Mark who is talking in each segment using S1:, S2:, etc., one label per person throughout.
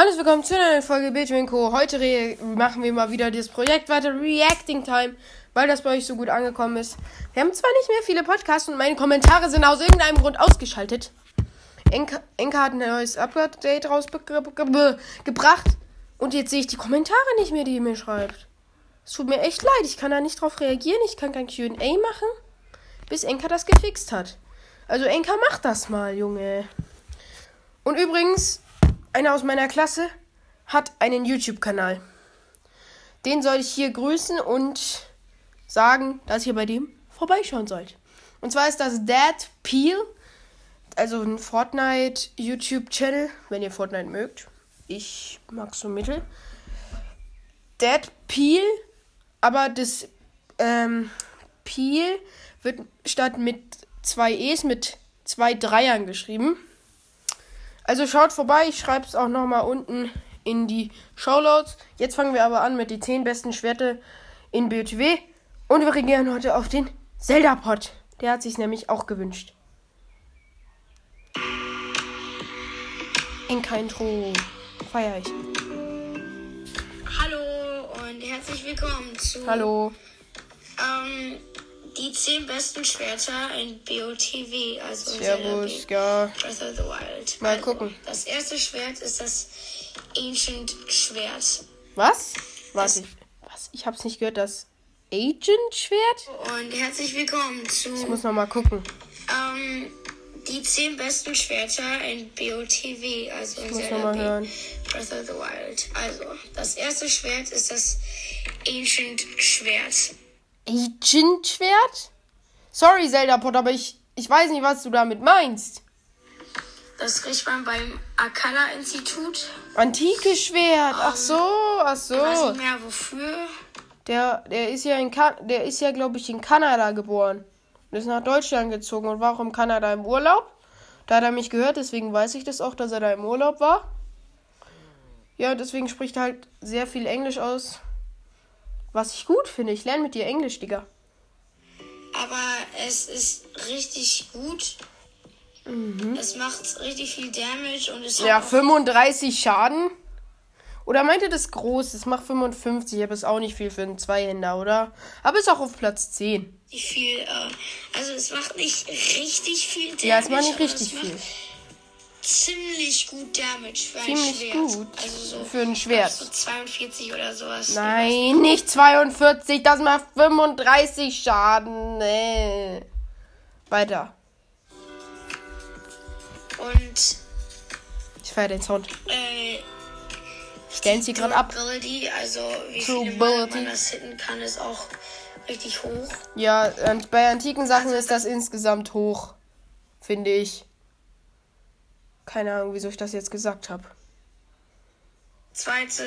S1: Hallo willkommen zu einer neuen Folge Bildschirm Co. Heute machen wir mal wieder das Projekt weiter Reacting Time, weil das bei euch so gut angekommen ist. Wir haben zwar nicht mehr viele Podcasts und meine Kommentare sind aus irgendeinem Grund ausgeschaltet. Enka, Enka hat ein neues Update rausgebracht und jetzt sehe ich die Kommentare nicht mehr, die ihr mir schreibt. Es tut mir echt leid, ich kann da nicht drauf reagieren, ich kann kein QA machen, bis Enka das gefixt hat. Also Enka macht das mal, Junge. Und übrigens, einer aus meiner Klasse hat einen YouTube-Kanal. Den soll ich hier grüßen und sagen, dass ihr bei dem vorbeischauen sollt. Und zwar ist das Dad Peel, also ein Fortnite YouTube-Channel, wenn ihr Fortnite mögt. Ich mag so mittel. Dad Peel, aber das ähm, Peel wird statt mit zwei E's mit zwei Dreiern geschrieben. Also schaut vorbei, ich schreibe es auch nochmal unten in die Showloads. Jetzt fangen wir aber an mit die 10 besten Schwerte in BOTW. Und wir reagieren heute auf den Zelda-Pod. Der hat sich nämlich auch gewünscht. In kein Intro. Feier ich.
S2: Hallo und herzlich willkommen zu
S1: Hallo.
S2: Ähm, die 10 besten Schwerter in BOTW, also in
S1: Servus, ja.
S2: Breath of the Wild.
S1: Mal
S2: also,
S1: gucken.
S2: Das erste Schwert ist das Ancient Schwert.
S1: Was? Warte. Was? Ich hab's nicht gehört, das Agent-Schwert?
S2: Und herzlich willkommen zu
S1: Ich muss nochmal gucken.
S2: ähm, die 10 besten Schwerter in BOTW, also in Zelda
S1: hören.
S2: Breath of the Wild. Also, das erste Schwert ist das Ancient Schwert.
S1: Agent-Schwert? Sorry, Zelda-Pod, aber ich, ich weiß nicht, was du damit meinst.
S2: Das kriegt man beim Akala-Institut.
S1: Antike Schwert. Ach so, ach
S2: Ich weiß
S1: so.
S2: nicht mehr wofür.
S1: Der, der ist ja in kan der ist ja, glaube ich, in Kanada geboren. Und ist nach Deutschland gezogen und war auch in Kanada im Urlaub. Da hat er mich gehört, deswegen weiß ich das auch, dass er da im Urlaub war. Ja, deswegen spricht er halt sehr viel Englisch aus. Was ich gut finde. Ich lerne mit dir Englisch, Digga.
S2: Aber es ist richtig gut. Es macht richtig viel Damage und es
S1: Ja,
S2: hat auch
S1: 35 Schaden. Oder meint ihr das groß? Das macht 55, aber ist auch nicht viel für einen Zweihänder, oder? Aber ist auch auf Platz 10.
S2: richtig viel. Äh, also es macht nicht richtig viel Damage.
S1: Ja, es macht nicht richtig
S2: es
S1: viel.
S2: Ziemlich gut Damage für ein
S1: Ziemlich
S2: Schwert.
S1: gut
S2: Also so
S1: für ein Schwert.
S2: So 42 oder sowas.
S1: Nein, nicht 42, das macht 35 Schaden. Nee. Weiter.
S2: Und
S1: Ich feiere den Sound.
S2: äh,
S1: Ich dance hier gerade ab.
S2: Also wie
S1: Durability.
S2: man das hitten kann, ist auch richtig hoch.
S1: Ja, und bei antiken Sachen ist das insgesamt hoch. Finde ich. Keine Ahnung, wieso ich das jetzt gesagt habe.
S2: Zweite,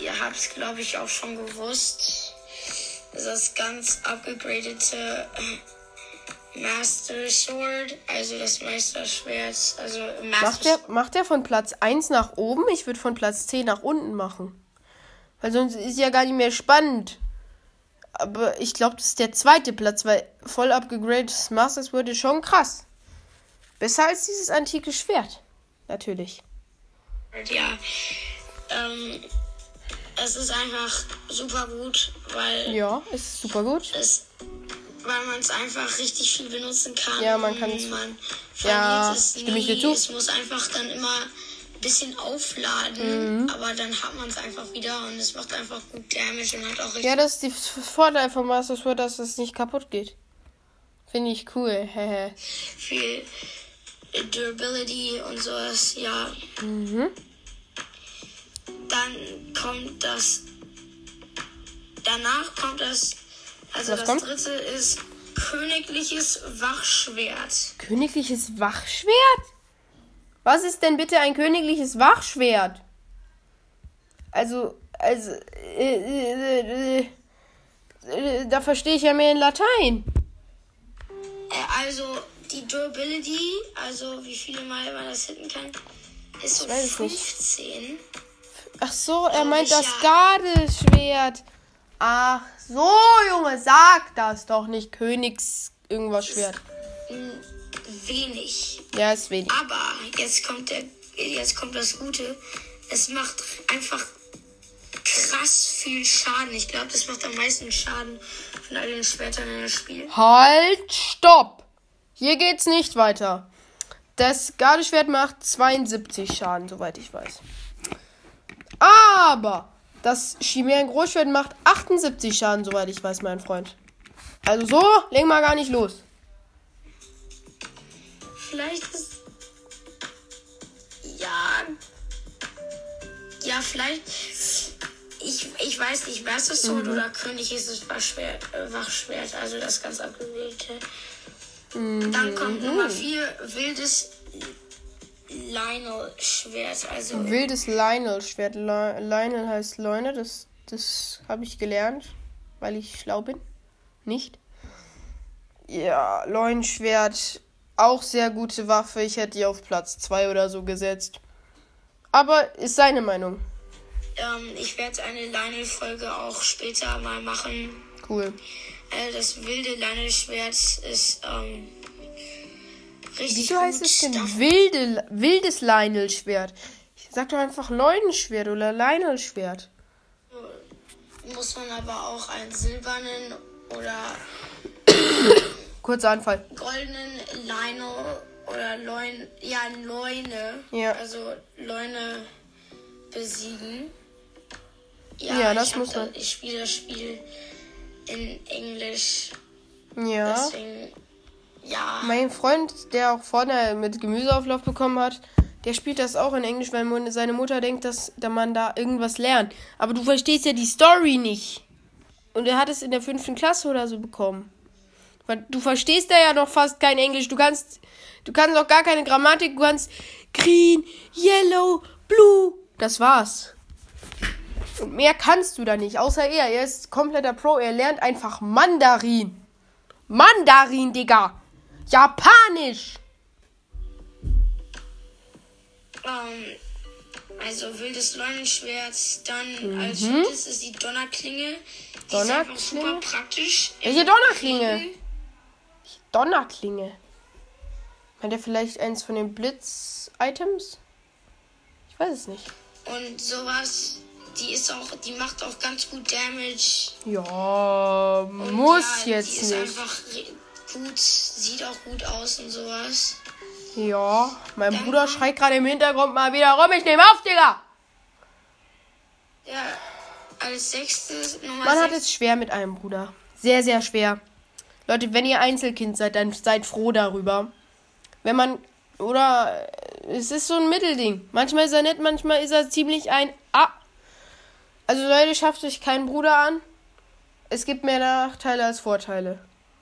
S2: ihr habt es glaube ich auch schon gewusst, ist das ganz abgegradete äh, Master Sword, also das Meisterschwert, also Master
S1: Macht der, macht der von Platz 1 nach oben? Ich würde von Platz 10 nach unten machen. Weil sonst ist ja gar nicht mehr spannend. Aber ich glaube, das ist der zweite Platz, weil voll abgegradetes Master Sword ist schon krass. Besser als dieses antike Schwert. Natürlich.
S2: Ja, ähm, es ist einfach super gut, weil
S1: Ja, ist super gut.
S2: es weil man es einfach richtig viel benutzen kann.
S1: Ja, man kann es- Ja,
S2: es
S1: stimme ich dir zu.
S2: Es muss einfach dann immer ein bisschen aufladen,
S1: Mhm.
S2: aber dann hat man es einfach wieder und es macht einfach gut Damage und hat auch richtig
S1: Ja, das ist die Vorteil vom Master Sword, dass es nicht kaputt geht. Finde ich cool.
S2: Viel Durability und sowas. Ja,
S1: mhm.
S2: dann kommt das. Danach kommt das. Also
S1: Was
S2: das
S1: kommt?
S2: dritte ist königliches Wachschwert.
S1: Königliches Wachschwert? Was ist denn bitte ein königliches Wachschwert? Also, also, äh, äh, äh, äh, da verstehe ich ja mehr in Latein.
S2: Äh, also die Durability, also wie viele Mal man das hitten kann, ist so
S1: Ich weiß es nicht.
S2: 15.
S1: Ach so, er meint das
S2: ja.
S1: Gardeschwert. Ach so, Junge, sag das doch nicht. Königs irgendwas Schwert.
S2: Wenig.
S1: Ja, ist wenig.
S2: Aber jetzt kommt der, jetzt kommt das Gute. es macht einfach krass viel Schaden. Ich glaube, das macht am meisten Schaden von all den Schwertern in das Spiel.
S1: Halt, stopp! Hier geht's nicht weiter. Das Gardeschwert macht 72 Schaden, soweit ich weiß. Aber das Chimären Großschwert macht 78 Schaden, soweit ich weiß, mein Freund. Also so, legen wir gar nicht los.
S2: Vielleicht ist. Ja. Ja, vielleicht. Ich, ich weiß nicht, Master Sword oder König ist es Wachschwert, Wachschwert, also das ganz abgewählte. Dann kommt Nummer 4, wildes Lionel-Schwert. Also
S1: Wildes Lionel-Schwert. Lionel heißt Leune, das, das habe ich gelernt, weil ich schlau bin. Nicht? Ja, Leunschwert, auch sehr gute Waffe. Ich hätte die auf Platz 2 oder so gesetzt. Aber ist seine Meinung.
S2: ähm, ich werde eine Lionel-Folge auch später mal machen.
S1: Cool.
S2: Äh, das wilde Lionel-Schwert ist ähm, richtig
S1: Wieso heißt es denn wilde, wildes Lionel-Schwert? Sag doch einfach Leunenschwert oder Lionel-Schwert.
S2: muss man aber auch einen silbernen oder
S1: Kurzer Anfall.
S2: goldenen Lionel oder Leun, ja, Leune,
S1: Ja.
S2: also Leune besiegen.
S1: Ja, das
S2: ich hab
S1: muss
S2: da,
S1: man.
S2: Ich spiele das Spiel in Englisch,
S1: Ja.
S2: deswegen, ja.
S1: Mein Freund, der auch vorne mit Gemüseauflauf bekommen hat, der spielt das auch in Englisch, weil seine Mutter denkt, dass da man da irgendwas lernt. Aber du verstehst ja die Story nicht. Und er hat es in der fünften Klasse oder so bekommen. Weil Du verstehst da ja noch fast kein Englisch. Du kannst, du kannst auch gar keine Grammatik. Du kannst green, yellow, blue. Das war's. Und mehr kannst du da nicht, außer er. Er ist kompletter Pro. Er lernt einfach Mandarin. Mandarin, Digga. Japanisch.
S2: Ähm, also wildes Leunenschwert, dann
S1: Mhm.
S2: als viertes ist die Donnerklinge. Die ist einfach super
S1: Donnerklinge?
S2: praktisch.
S1: Welche Donnerklinge? Donnerklinge. Meint er vielleicht eins von den Blitz-Items? Ich weiß es nicht.
S2: Und sowas, die ist auch, die macht auch ganz gut Damage.
S1: Ja,
S2: Und
S1: muss
S2: ja,
S1: jetzt
S2: die ist
S1: nicht.
S2: einfach gut, sieht auch gut aus und sowas.
S1: Ja, mein Bruder schreit gerade im Hintergrund mal wieder rum. Ich nehme auf, Digga.
S2: Ja, als sechstes Nummer
S1: Man hat
S2: sechs,
S1: es schwer mit einem Bruder. Sehr, sehr schwer. Leute, wenn ihr Einzelkind seid, dann seid froh darüber. Wenn man. Oder es ist so ein Mittelding. Manchmal ist er nett, manchmal ist er ziemlich ein. Also Leute, schafft euch keinen Bruder an. Es gibt mehr Nachteile als Vorteile.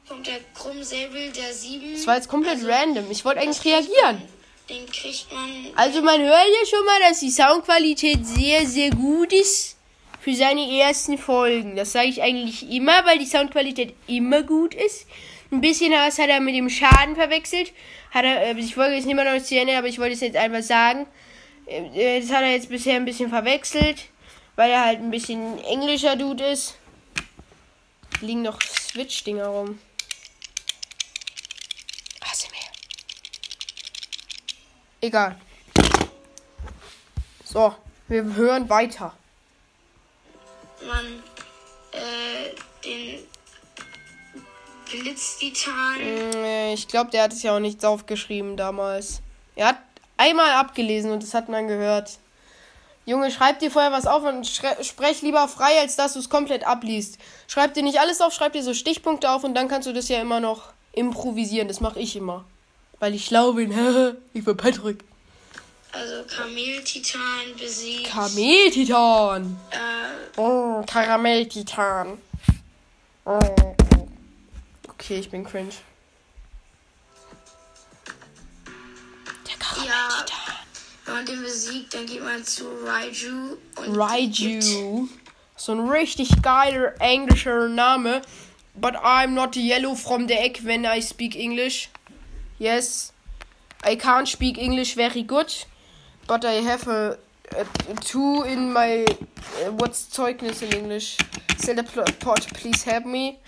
S2: kommt der Krummsäbel der sieben.
S1: Das war jetzt komplett
S2: Also,
S1: random. Ich wollte eigentlich reagieren.
S2: Man, den kriegt man.
S1: Also man hört ja schon mal, dass die Soundqualität sehr, sehr gut ist für seine ersten Folgen. Das sage ich eigentlich immer, weil die Soundqualität immer gut ist. Ein bisschen was hat er mit dem Schaden verwechselt. Hat er, äh, ich wollte jetzt nicht mehr noch zu Ende, aber ich wollte es jetzt einfach sagen. Äh, Das hat er jetzt bisher ein bisschen verwechselt, weil er halt ein bisschen englischer Dude ist. Liegen noch Switch-Dinger rum. ASMR. Egal. So, wir hören weiter.
S2: man äh, den Blitztitan.
S1: Mm, Ich glaube, der hat es ja auch nicht aufgeschrieben damals. Er hat einmal abgelesen und das hat man gehört. Junge, schreib dir vorher was auf und sprech lieber frei, als dass du es komplett abliest. Schreib dir nicht alles auf, schreib dir so Stichpunkte auf und dann kannst du das ja immer noch improvisieren. Das mache ich immer. Weil ich schlau bin. ich bin Patrick.
S2: Also Kameltitan besiegt.
S1: Kameltitan.
S2: äh,
S1: Oh, Karamelltitan. Oh. Okay, ich bin cringe.
S2: Man den besiegt, dann geht man zu Raiju. Und
S1: Raiju. So ein richtig geiler englischer Name. But I'm not yellow from the egg when I speak English. Yes, I can't speak English very good. But I have a, a, a two in my. Uh, what's Zeugnis in English? Zelda pot, please help me.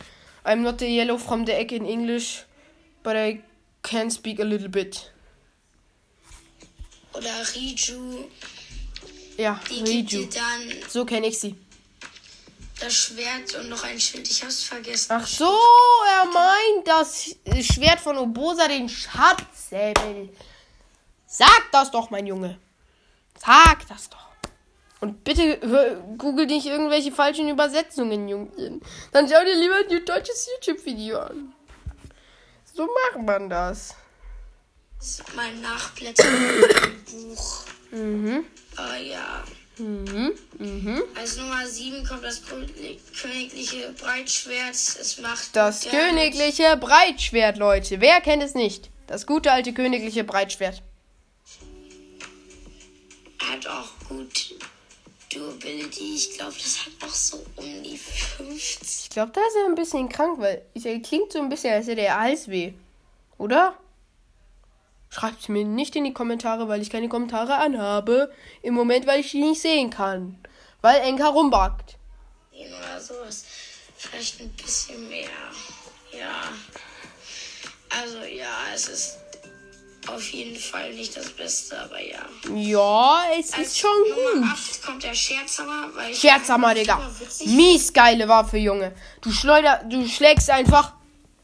S1: I'm not the yellow from the egg in English. But I can speak a little bit.
S2: Oder Riju.
S1: Ja,
S2: Die
S1: Riju. So kenne ich sie.
S2: das Schwert und noch ein Schild. Ich hab's vergessen.
S1: Ach so, er meint das Schwert von Obosa, den Schatzsäbel. Sag das doch, mein Junge. Sag das doch. Und bitte hör, google nicht irgendwelche falschen Übersetzungen, Jungchen. Dann schau dir lieber ein deutsches YouTube-Video an. So macht man das.
S2: Das ist mein Nachblättern im Buch.
S1: Mhm.
S2: Äh, ja.
S1: Mhm. Mhm.
S2: Als Nummer 7 kommt das König- königliche Breitschwert. Es macht
S1: Das königliche Breitschwert, Leute. Wer kennt es nicht? Das gute alte königliche Breitschwert.
S2: Er hat auch gut Durability. Ich glaube, das hat noch so um die 50.
S1: Ich glaube, da ist er ein bisschen krank, weil er klingt so ein bisschen, als hätte er Halsweh. Oder? Schreibt mir nicht in die Kommentare, weil ich keine Kommentare anhabe. Im Moment, weil ich die nicht sehen kann. Weil Enka rumbackt.
S2: Oder sowas. Vielleicht ein bisschen mehr. Ja. Also, ja, es ist auf jeden Fall nicht das Beste, aber ja.
S1: Ja, es
S2: Als
S1: ist schon
S2: Nummer
S1: gut.
S2: 8 kommt der Scherzhammer, weil ich
S1: Scherzhammer, Digga. Mies geile Waffe, Junge. Du schleuder, du schlägst einfach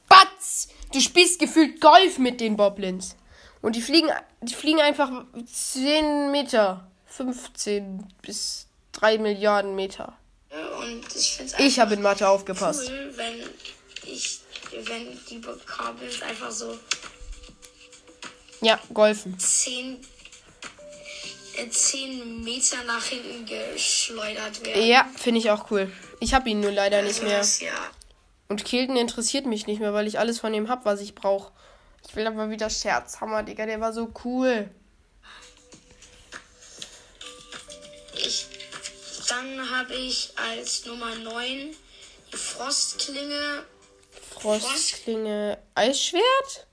S1: Batz. Du spielst gefühlt Golf mit den Boblins. Und die fliegen, die fliegen einfach 10 Meter. 15 bis 3 Milliarden Meter.
S2: Und ich
S1: Ich habe in Mathe aufgepasst.
S2: cool, wenn ich, wenn die Goblins einfach so
S1: Ja, golfen.
S2: 10, äh, 10 Meter nach hinten geschleudert werden.
S1: Ja, finde ich auch cool. Ich habe ihn nur leider nicht mehr.
S2: Das, ja.
S1: Und Kilden interessiert mich nicht mehr, weil ich alles von ihm hab, was ich brauche. Ich will aber wieder Scherzhammer, Digga. Der war so cool.
S2: Ich, dann habe ich als Nummer 9 die Frostklinge.
S1: Frostklinge Eisschwert?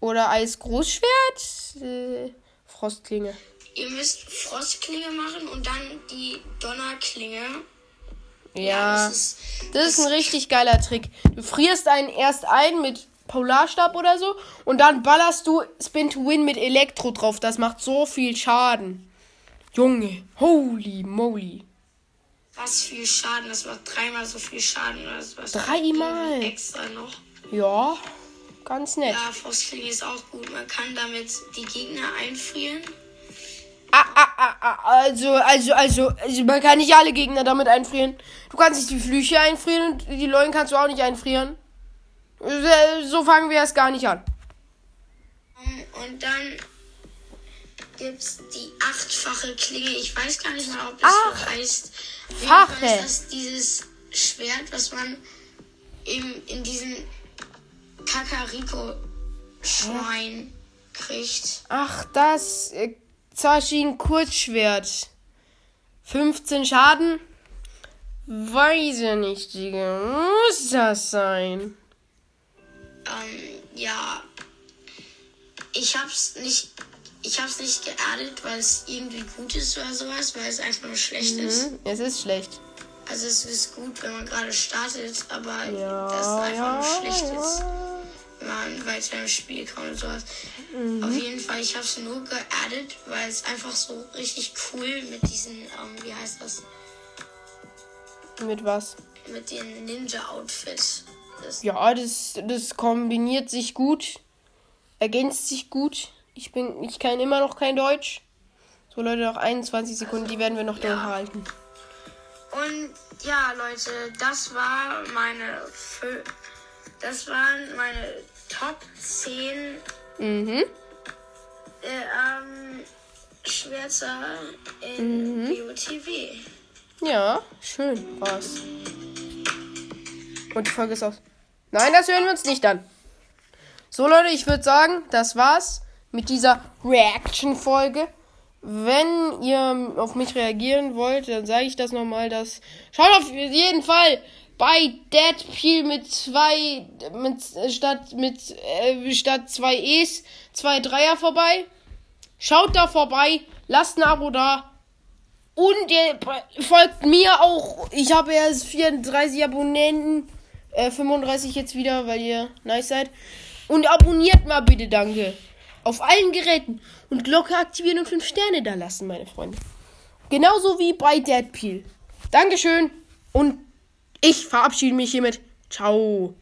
S1: Oder Eisgroßschwert? Äh, Frostklinge.
S2: Ihr müsst Frostklinge machen und dann die Donnerklinge.
S1: Ja,
S2: das ist,
S1: das ist ein richtig geiler Trick. Du frierst einen erst ein mit Polarstab oder so und dann ballerst du Spin to Win mit Elektro drauf. Das macht so viel Schaden. Junge, holy moly.
S2: was viel Schaden. Das macht dreimal so viel Schaden. oder sowas.
S1: Dreimal?
S2: Extra noch.
S1: Ja, ganz nett.
S2: Ja, Frostklinge ist auch gut. Man kann damit die Gegner einfrieren.
S1: Ah, ah, ah, ah, also, also, also, also, man kann nicht alle Gegner damit einfrieren. Du kannst nicht die Flüche einfrieren und die Leuen kannst du auch nicht einfrieren. Äh, So fangen wir erst gar nicht an.
S2: Und dann gibt's die achtfache Klinge. Ich weiß gar nicht mal, ob das so heißt.
S1: Fache.
S2: ist das dieses Schwert, was man im, in diesem Kakariko-Schrein kriegt.
S1: Ach, das äh, Zashin Kurzschwert. 15 Schaden? Weiß ich nicht, Digga. Muss das sein?
S2: Ähm, ja. Ich hab's nicht. Ich hab's nicht geerdet, weil es irgendwie gut ist oder sowas, weil es einfach nur schlecht ist.
S1: Hm, es ist schlecht.
S2: Also es ist gut, wenn man gerade startet, aber
S1: Ja,
S2: das einfach
S1: ja,
S2: nur schlecht ist,
S1: ja.
S2: wenn man weiter im Spiel kommt und sowas.
S1: Mhm.
S2: Auf jeden Fall, ich habe es nur geaddet, weil es einfach so richtig cool mit diesen, ähm, wie heißt das,
S1: Mit was?
S2: mit den Ninja-Outfit ist.
S1: Ja, das, das kombiniert sich gut. Ergänzt sich gut. Ich bin, ich kann immer noch kein Deutsch. So Leute, noch 21 Sekunden, die werden wir noch durchhalten.
S2: Und ja, Leute, das war meine, das waren meine Top 10
S1: Mhm.
S2: äh, ähm, Schwerter in
S1: Mhm.
S2: BOTW.
S1: Ja, schön war's. Und die Folge ist aus. Nein, das hören wir uns nicht an. So, Leute, ich würde sagen, das war's mit dieser Reaction-Folge. Wenn ihr auf mich reagieren wollt, dann sage ich das nochmal, dass. Schaut auf jeden Fall bei Deadpool mit zwei, mit, statt, mit, äh, statt zwei E's, zwei Dreier vorbei. Schaut da vorbei, lasst ein Abo da. Und ihr folgt mir auch. Ich habe erst 34 Abonnenten. Äh, 35 jetzt wieder, weil ihr nice seid. Und abonniert mal bitte, danke. Auf allen Geräten. Und Glocke aktivieren und 5 Sterne da lassen, meine Freunde. Genauso wie bei Deadpool. Dankeschön und ich verabschiede mich hiermit. Ciao.